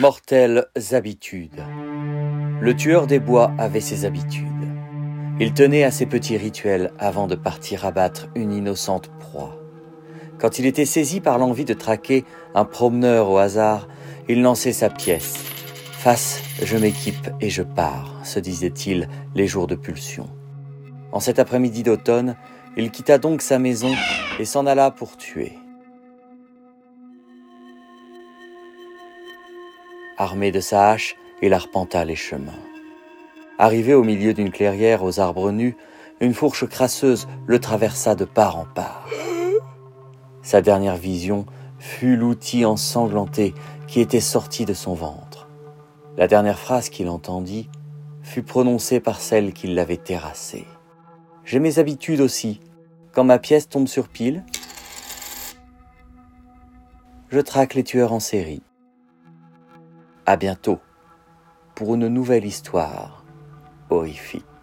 Mortelles habitudes. Le tueur des bois avait ses habitudes. Il tenait à ses petits rituels avant de partir abattre une innocente proie. Quand il était saisi par l'envie de traquer un promeneur au hasard, il lançait sa pièce. Face, je m'équipe et je pars, se disait-il les jours de pulsion. En cet après-midi d'automne, il quitta donc sa maison et s'en alla pour tuer. Armé de sa hache, il arpenta les chemins. Arrivé au milieu d'une clairière aux arbres nus, une fourche crasseuse le traversa de part en part. Sa dernière vision fut l'outil ensanglanté qui était sorti de son ventre. La dernière phrase qu'il entendit fut prononcée par celle qui l'avait terrassé. J'ai mes habitudes aussi. Quand ma pièce tombe sur pile, je traque les tueurs en série. À bientôt pour une nouvelle histoire horrifique.